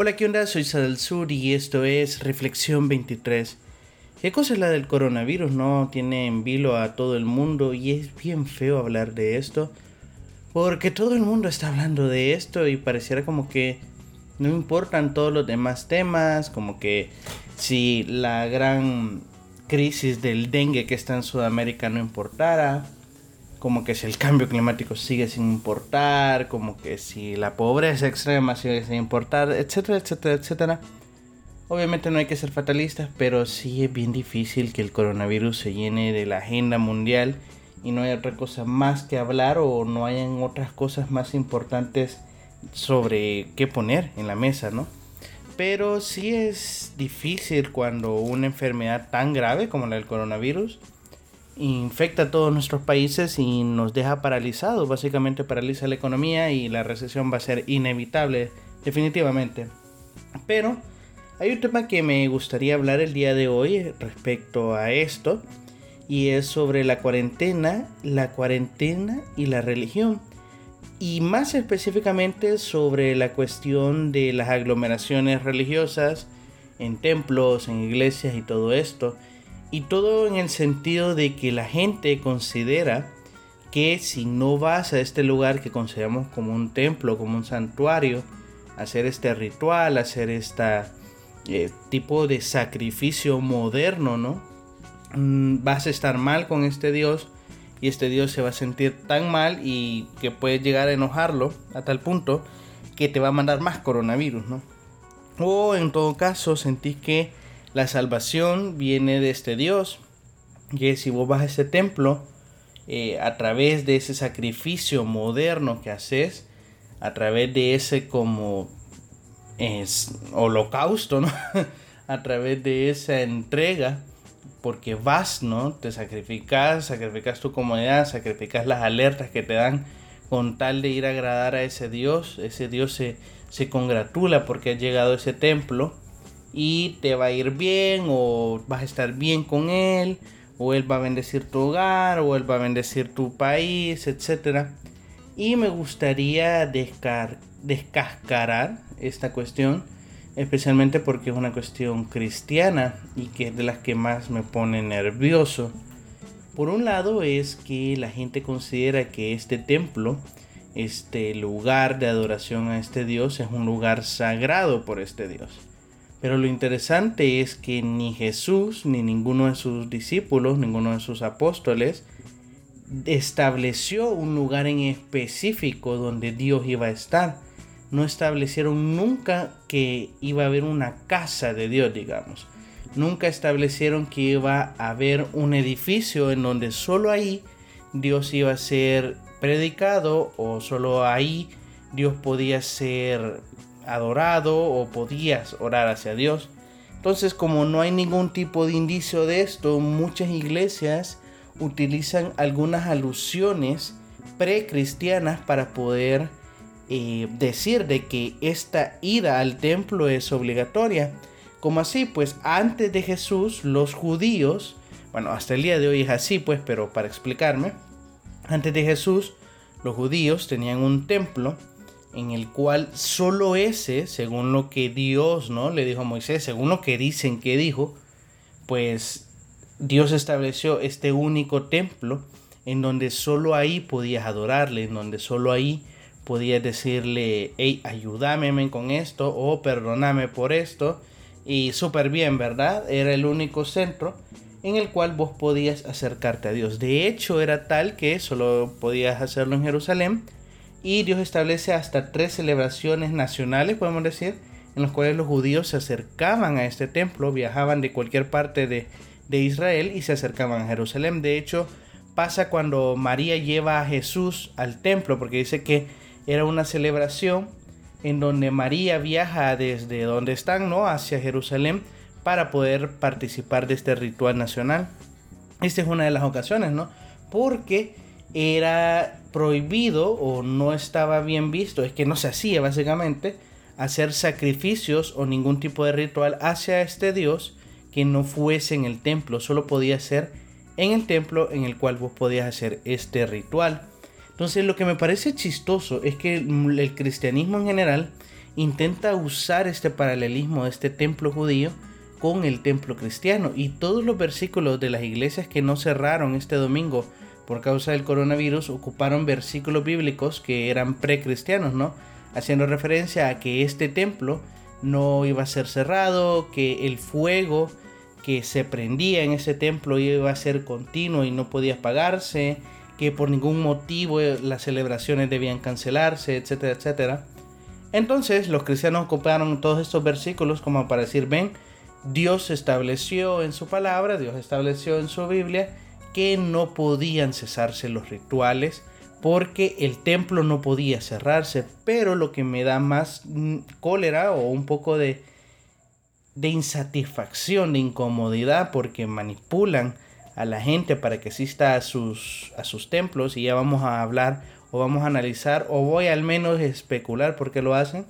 Hola, ¿qué onda? Soy Sadal Sur y esto es Reflexión 23. ¿Qué cosa es la del coronavirus? No tiene en vilo a todo el mundo y es bien feo hablar de esto. Porque todo el mundo está hablando de esto y pareciera como que no importan todos los demás temas, como que si la gran crisis del dengue que está en Sudamérica no importara, como que si el cambio climático sigue sin importar, como que si la pobreza extrema sigue sin importar, etcétera, etcétera, etcétera. Obviamente no hay que ser fatalistas, pero sí es bien difícil que el coronavirus se llene de la agenda mundial y no haya otra cosa más que hablar o no hayan otras cosas más importantes sobre qué poner en la mesa, ¿no? Pero sí es difícil cuando una enfermedad tan grave como la del coronavirus infecta a todos nuestros países y nos deja paralizados, básicamente paraliza la economía y la recesión va a ser inevitable, definitivamente. Pero hay un tema que me gustaría hablar el día de hoy respecto a esto y es sobre la cuarentena, la cuarentena y la religión. Y más específicamente sobre la cuestión de las aglomeraciones religiosas en templos, en iglesias y todo esto y todo en el sentido de que la gente considera que si no vas a este lugar que consideramos como un templo, como un santuario, hacer este ritual, hacer este tipo de sacrificio moderno, ¿no? Mm, vas a estar mal con este Dios y este Dios se va a sentir tan mal y que puede llegar a enojarlo a tal punto que te va a mandar más coronavirus, ¿no? O en todo caso sentís que la salvación viene de este Dios. Que si vos vas a ese templo, eh, a través de ese sacrificio moderno que haces, a través de ese como es, holocausto, a través de esa entrega, porque vas, ¿no? Te sacrificas, sacrificas tu comodidad, sacrificas las alertas que te dan con tal de ir a agradar a ese Dios. Ese Dios se, se congratula porque ha llegado a ese templo y te va a ir bien o vas a estar bien con él o él va a bendecir tu hogar o él va a bendecir tu país, etc. Y me gustaría descar descascarar esta cuestión, especialmente porque es una cuestión cristiana y que es de las que más me pone nervioso. Por un lado es que la gente considera que este templo, este lugar de adoración a este Dios, es un lugar sagrado por este Dios. Pero lo interesante es que ni Jesús ni ninguno de sus discípulos, ninguno de sus apóstoles, estableció un lugar en específico donde Dios iba a estar. No establecieron nunca que iba a haber una casa de Dios, digamos. Nunca establecieron que iba a haber un edificio en donde solo ahí Dios iba a ser predicado o solo ahí Dios podía ser adorado o podías orar hacia Dios. Entonces, como no hay ningún tipo de indicio de esto, muchas iglesias utilizan algunas alusiones precristianas para poder eh, decir de que esta ida al templo es obligatoria. Como así, pues antes de Jesús, los judíos, bueno, hasta el día de hoy es así, pues, pero para explicarme, antes de Jesús, los judíos tenían un templo en el cual solo ese, según lo que Dios ¿no? le dijo a Moisés, según lo que dicen que dijo, pues Dios estableció este único templo en donde solo ahí podías adorarle, en donde solo ahí podías decirle, hey, ayúdame con esto o perdóname por esto. Y súper bien, ¿verdad? Era el único centro en el cual vos podías acercarte a Dios. De hecho, era tal que solo podías hacerlo en Jerusalén y Dios establece hasta tres celebraciones nacionales, podemos decir, en las cuales los judíos se acercaban a este templo, viajaban de cualquier parte de, Israel y se acercaban a Jerusalén. De hecho, pasa cuando María lleva a Jesús al templo, porque dice que era una celebración en donde María viaja desde donde están, ¿no? Hacia Jerusalén para poder participar de este ritual nacional. Esta es una de las ocasiones, ¿no? Porque era prohibido o no estaba bien visto, es que no se hacía básicamente hacer sacrificios o ningún tipo de ritual hacia este Dios que no fuese en el templo, solo podía ser en el templo en el cual vos podías hacer este ritual. Entonces lo que me parece chistoso es que el cristianismo en general intenta usar este paralelismo de este templo judío con el templo cristiano y todos los versículos de las iglesias que no cerraron este domingo por causa del coronavirus ocuparon versículos bíblicos que eran precristianos, ¿no? Haciendo referencia a que este templo no iba a ser cerrado, que el fuego que se prendía en ese templo iba a ser continuo y no podía apagarse, que por ningún motivo las celebraciones debían cancelarse, etcétera, etcétera. Entonces los cristianos ocuparon todos estos versículos como para decir, ven, Dios estableció en su palabra, Dios estableció en su Biblia que no podían cesarse los rituales porque el templo no podía cerrarse, pero lo que me da más mm, cólera o un poco de, insatisfacción, de incomodidad, porque manipulan a la gente para que asista a sus, a sus templos y ya vamos a hablar o vamos a analizar o voy al menos a especular por qué lo hacen,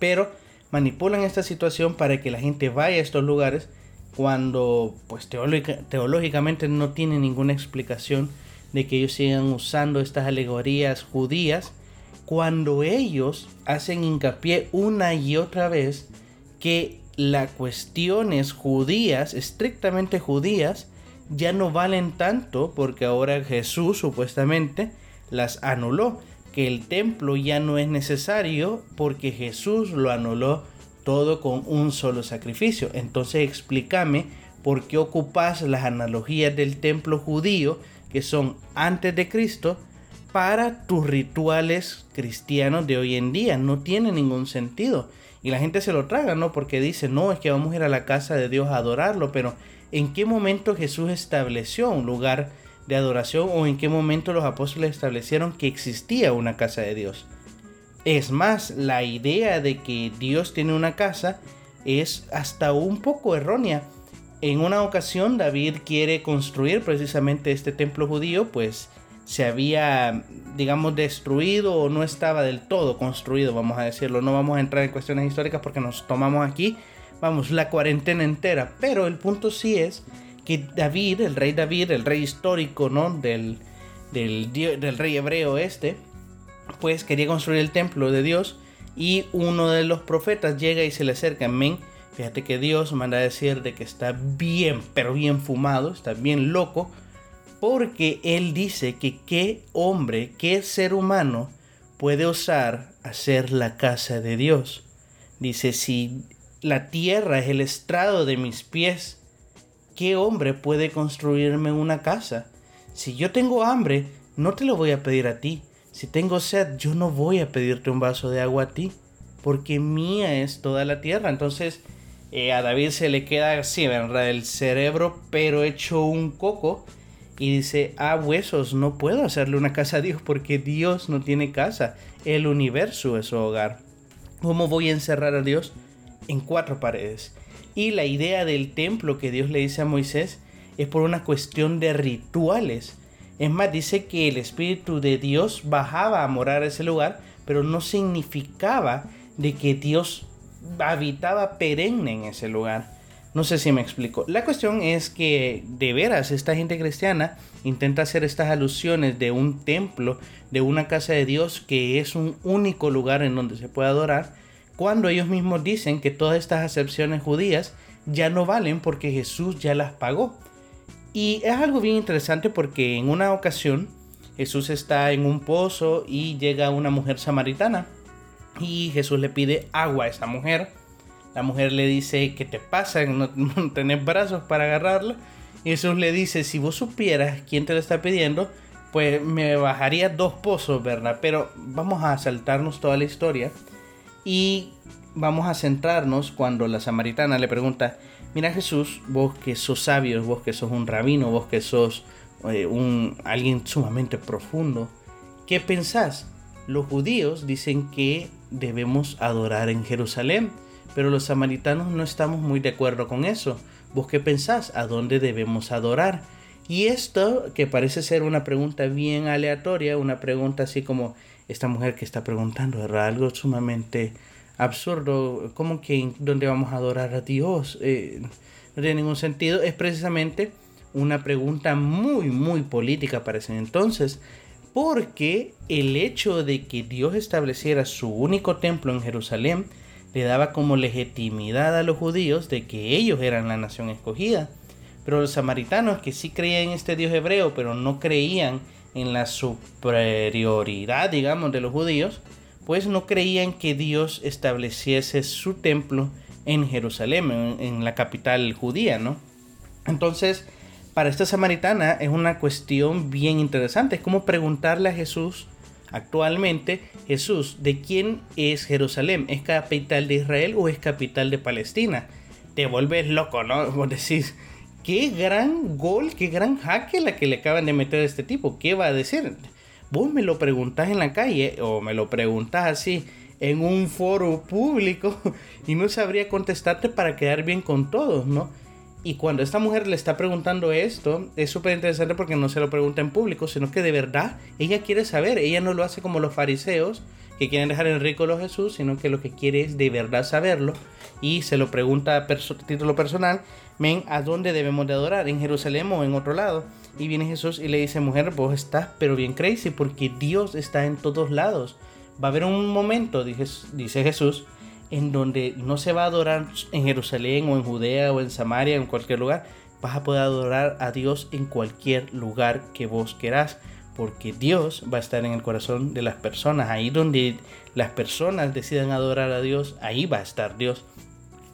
pero manipulan esta situación para que la gente vaya a estos lugares cuando pues teológicamente no tiene ninguna explicación de que ellos sigan usando estas alegorías judías cuando ellos hacen hincapié una y otra vez que las cuestiones judías, estrictamente judías, ya no valen tanto porque ahora Jesús supuestamente las anuló, que el templo ya no es necesario porque Jesús lo anuló todo con un solo sacrificio. Entonces explícame por qué ocupas las analogías del templo judío que son antes de Cristo para tus rituales cristianos de hoy en día. No tiene ningún sentido. Y la gente se lo traga, ¿no? Porque dice, no, es que vamos a ir a la casa de Dios a adorarlo. Pero ¿en qué momento Jesús estableció un lugar de adoración o en qué momento los apóstoles establecieron que existía una casa de Dios? Es más, la idea de que Dios tiene una casa es hasta un poco errónea en una ocasión David quiere construir precisamente este templo judío, pues se había, digamos, destruido o no estaba del todo construido, vamos a decirlo. No vamos a entrar en cuestiones históricas porque nos tomamos aquí, vamos, la cuarentena entera. Pero el punto sí es que David, el rey David, el rey histórico, ¿no? Del, del, del rey hebreo este, pues quería construir el templo de Dios y uno de los profetas llega y se le acerca, amén Fíjate que Dios manda a decir de que está bien, pero bien fumado, está bien loco, porque Él dice que qué hombre, qué ser humano puede osar hacer la casa de Dios. Dice, si la tierra es el estrado de mis pies, ¿qué hombre puede construirme una casa? Si yo tengo hambre, no te lo voy a pedir a ti. Si tengo sed, yo no voy a pedirte un vaso de agua a ti, porque mía es toda la tierra. Entonces, eh, a David se le queda así, ¿verdad? El cerebro, pero hecho un coco. Y dice, ah, huesos, no puedo hacerle una casa a Dios porque Dios no tiene casa. El universo es su hogar. ¿Cómo voy a encerrar a Dios? En cuatro paredes. Y la idea del templo que Dios le dice a Moisés es por una cuestión de rituales. Es más, dice que el Espíritu de Dios bajaba a morar a ese lugar, pero no significaba de que Dios habitaba perenne en ese lugar. No sé si me explico. La cuestión es que de veras esta gente cristiana intenta hacer estas alusiones de un templo, de una casa de Dios que es un único lugar en donde se puede adorar, cuando ellos mismos dicen que todas estas acepciones judías ya no valen porque Jesús ya las pagó. Y es algo bien interesante porque en una ocasión Jesús está en un pozo y llega una mujer samaritana y Jesús le pide agua a esa mujer. La mujer le dice, ¿qué te pasa? No, tenés brazos para agarrarla. Y Jesús le dice, si vos supieras quién te lo está pidiendo, pues me bajaría dos pozos, ¿verdad? Pero vamos a saltarnos toda la historia y vamos a centrarnos cuando la samaritana le pregunta, mira Jesús, vos que sos sabio, vos que sos un rabino, vos que sos eh, un, alguien sumamente profundo, ¿qué pensás? Los judíos dicen que debemos adorar en Jerusalén, pero los samaritanos no estamos muy de acuerdo con eso. ¿Vos qué pensás? ¿A dónde debemos adorar? Y esto, que parece ser una pregunta bien aleatoria, una pregunta así como esta mujer que está preguntando, era algo sumamente absurdo, como que dónde vamos a adorar a Dios? Eh, no tiene ningún sentido, es precisamente una pregunta muy, muy política para ese entonces, porque el hecho de que Dios estableciera su único templo en Jerusalén le daba como legitimidad a los judíos de que ellos eran la nación escogida. Pero los samaritanos que sí creían en este Dios hebreo, pero no creían en la superioridad, digamos, de los judíos, pues no creían que Dios estableciese su templo en Jerusalén, en, la capital judía, ¿no? Entonces, para esta samaritana es una cuestión bien interesante. Es como preguntarle a Jesús actualmente, Jesús, ¿de quién es Jerusalén? ¿Es capital de Israel o es capital de Palestina? Te vuelves loco, ¿no? Vos decís, qué gran gol, qué gran jaque la que le acaban de meter a este tipo. ¿Qué va a decir? Vos me lo preguntás en la calle o me lo preguntás así en un foro público y no sabría contestarte para quedar bien con todos, ¿no? Y cuando esta mujer le está preguntando esto, es súper interesante porque no se lo pregunta en público, sino que de verdad ella quiere saber. Ella no lo hace como los fariseos que quieren dejar en ridículo a Jesús, sino que lo que quiere es de verdad saberlo. Y se lo pregunta a título personal, ven, ¿a dónde debemos de adorar? ¿En Jerusalén o en otro lado? Y viene Jesús y le dice, mujer, vos estás pero bien crazy porque Dios está en todos lados. Va a haber un momento, dice Jesús, en donde no se va a adorar en Jerusalén o en Judea o en Samaria en cualquier lugar. Vas a poder adorar a Dios en cualquier lugar que vos querás. Porque Dios va a estar en el corazón de las personas. Ahí donde las personas decidan adorar a Dios, ahí va a estar Dios.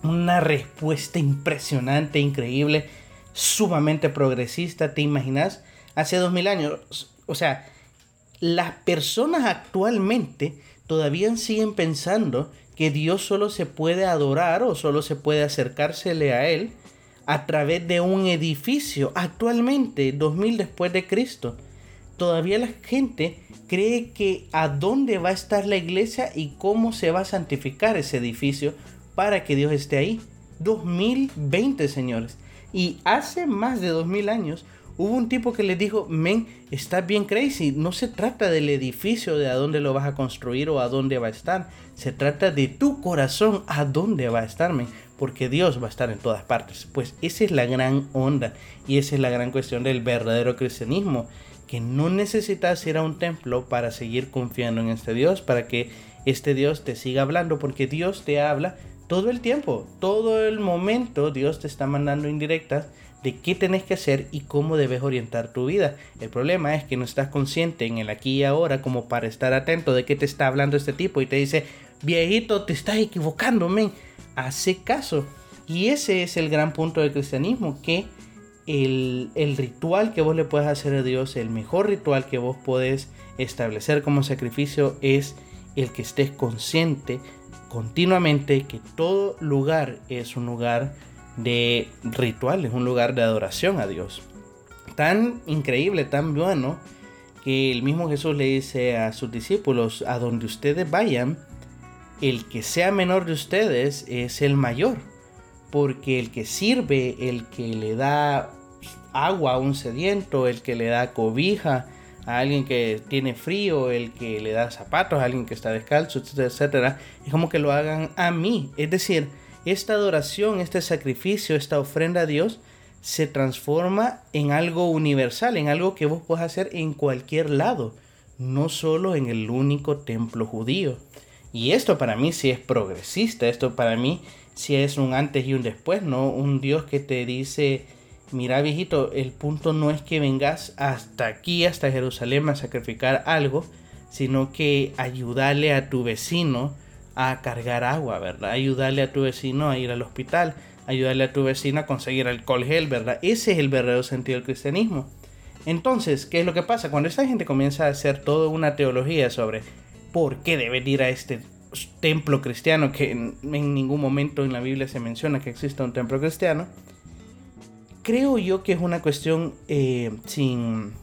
Una respuesta impresionante, increíble, sumamente progresista. ¿Te imaginas? Hace dos mil años. O sea, las personas actualmente todavía siguen pensando que Dios solo se puede adorar o solo se puede acercársele a Él a través de un edificio. Actualmente, 2000 después de Cristo, todavía la gente cree que a dónde va a estar la iglesia y cómo se va a santificar ese edificio para que Dios esté ahí. 2020, señores. Y hace más de 2000 años hubo un tipo que le dijo, men, estás bien crazy, no se trata del edificio de a dónde lo vas a construir o a dónde va a estar, se trata de tu corazón a dónde va a estar, men, porque Dios va a estar en todas partes. Pues esa es la gran onda y esa es la gran cuestión del verdadero cristianismo, que no necesitas ir a un templo para seguir confiando en este Dios, para que este Dios te siga hablando, porque Dios te habla todo el tiempo, todo el momento Dios te está mandando indirectas de qué tenés que hacer y cómo debes orientar tu vida. El problema es que no estás consciente en el aquí y ahora como para estar atento de qué te está hablando este tipo y te dice, viejito, te estás equivocando, men. Hace caso. Y ese es el gran punto del cristianismo, que el, el, ritual que vos le puedes hacer a Dios, el mejor ritual que vos podés establecer como sacrificio es el que estés consciente continuamente que todo lugar es un lugar de rituales, un lugar de adoración a Dios. Tan increíble, tan bueno, que el mismo Jesús le dice a sus discípulos, a donde ustedes vayan, el que sea menor de ustedes es el mayor, porque el que sirve, el que le da agua a un sediento, el que le da cobija a alguien que tiene frío, el que le da zapatos a alguien que está descalzo, etcétera, es como que lo hagan a mí, es decir, esta adoración, este sacrificio, esta ofrenda a Dios se transforma en algo universal, en algo que vos podés hacer en cualquier lado, no solo en el único templo judío. Y esto para mí sí es progresista, esto para mí sí es un antes y un después, ¿no? Un Dios que te dice, mira viejito, el punto no es que vengas hasta aquí, hasta Jerusalén a sacrificar algo, sino que ayudarle a tu vecino, a cargar agua, ¿verdad? Ayudarle a tu vecino a ir al hospital, ayudarle a tu vecino a conseguir alcohol gel, ¿verdad? Ese es el verdadero sentido del cristianismo. Entonces, ¿qué es lo que pasa? Cuando esta gente comienza a hacer toda una teología sobre por qué deben ir a este templo cristiano, que en, ningún momento en la Biblia se menciona que exista un templo cristiano, creo yo que es una cuestión eh, sin,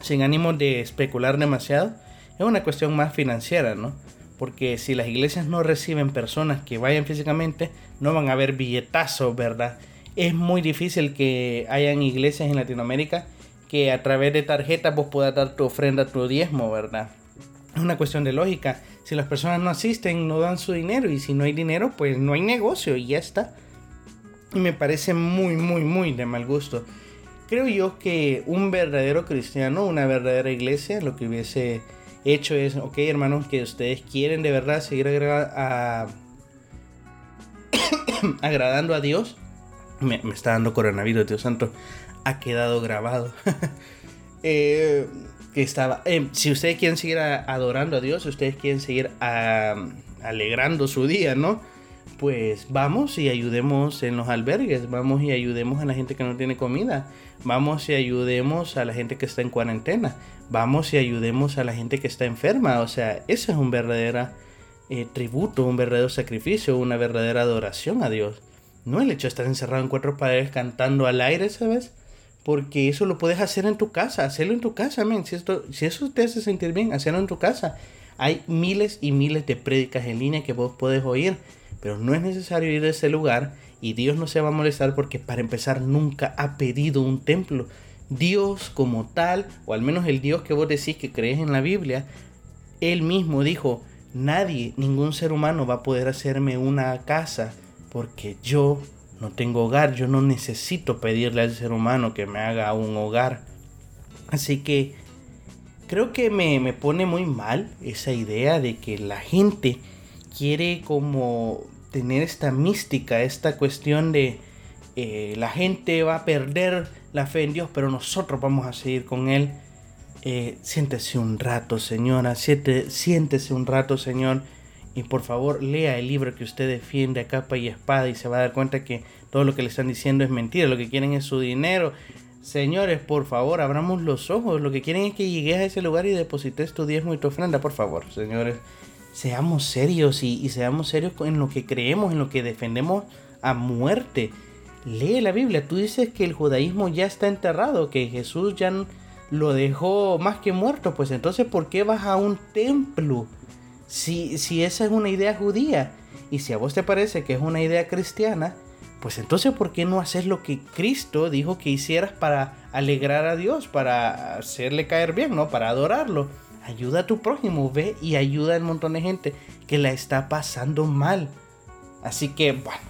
sin ánimo de especular demasiado, es una cuestión más financiera, ¿no? porque si las iglesias no reciben personas que vayan físicamente, no van a haber billetazos, ¿verdad? Es muy difícil que hayan iglesias en Latinoamérica que a través de tarjetas vos puedas dar tu ofrenda, tu diezmo, ¿verdad? Es una cuestión de lógica. Si las personas no asisten, no dan su dinero y si no hay dinero, pues no hay negocio y ya está. Me parece muy, muy, muy de mal gusto creo yo que un verdadero cristiano, una verdadera iglesia, lo que hubiese hecho es, ok hermanos, que ustedes quieren de verdad seguir agradando a Dios. Me, está dando coronavirus, Dios santo. Ha quedado grabado. Eh, que estaba. Eh, si ustedes quieren seguir adorando a Dios, si ustedes quieren seguir alegrando su día, ¿no? Pues vamos y ayudemos en los albergues, vamos y ayudemos a la gente que no tiene comida, vamos y ayudemos a la gente que está en cuarentena, vamos y ayudemos a la gente que está enferma. O sea, eso es un verdadero eh, tributo, un verdadero sacrificio, una verdadera adoración a Dios. No el hecho de estar encerrado en cuatro paredes cantando al aire, ¿sabes? Porque eso lo puedes hacer en tu casa, hacerlo en tu casa, men. Si, si eso te hace sentir bien, hacerlo en tu casa. Hay miles y miles de prédicas en línea que vos podés oír, pero no es necesario ir a ese lugar y Dios no se va a molestar porque para empezar nunca ha pedido un templo. Dios como tal, o al menos el Dios que vos decís que crees en la Biblia, Él mismo dijo, nadie, ningún ser humano va a poder hacerme una casa porque yo no tengo hogar, yo no necesito pedirle al ser humano que me haga un hogar. Así que creo que me, pone muy mal esa idea de que la gente quiere como tener esta mística, esta cuestión de eh, la gente va a perder la fe en Dios, pero nosotros vamos a seguir con Él. Eh, siéntese un rato, señora, siéntese un rato, Señor y por favor lea el libro que usted defiende a capa y espada y se va a dar cuenta que todo lo que le están diciendo es mentira, lo que quieren es su dinero. Señores, por favor, abramos los ojos. Lo que quieren es que llegues a ese lugar y deposites tu diezmo y tu ofrenda, por favor, señores. Seamos serios y, seamos serios en lo que creemos, en lo que defendemos a muerte. Lee la Biblia. Tú dices que el judaísmo ya está enterrado, que Jesús ya lo dejó más que muerto. Pues entonces, ¿por qué vas a un templo? Si, esa es una idea judía y si a vos te parece que es una idea cristiana, pues entonces ¿por qué no hacer lo que Cristo dijo que hicieras para alegrar a Dios, para hacerle caer bien, ¿no? Para adorarlo. Ayuda a tu prójimo, ve y ayuda a un montón de gente que la está pasando mal. Así que, bueno,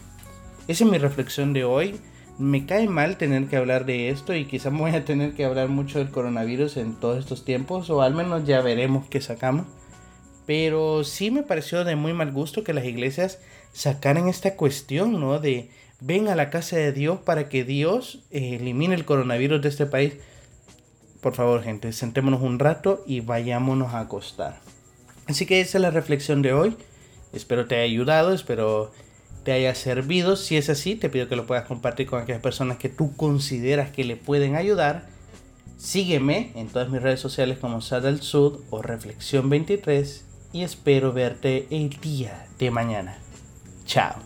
esa es mi reflexión de hoy. Me cae mal tener que hablar de esto y quizás voy a tener que hablar mucho del coronavirus en todos estos tiempos, o al menos ya veremos qué sacamos. Pero sí me pareció de muy mal gusto que las iglesias sacaran esta cuestión, ¿no? De ven a la casa de Dios para que Dios eh, elimine el coronavirus de este país. Por favor, gente, sentémonos un rato y vayámonos a acostar. Así que esa es la reflexión de hoy. Espero te haya ayudado, espero te haya servido. Si es así, te pido que lo puedas compartir con aquellas personas que tú consideras que le pueden ayudar. Sígueme en todas mis redes sociales como Sada Sud o Reflexión 23 y espero verte el día de mañana. Chao.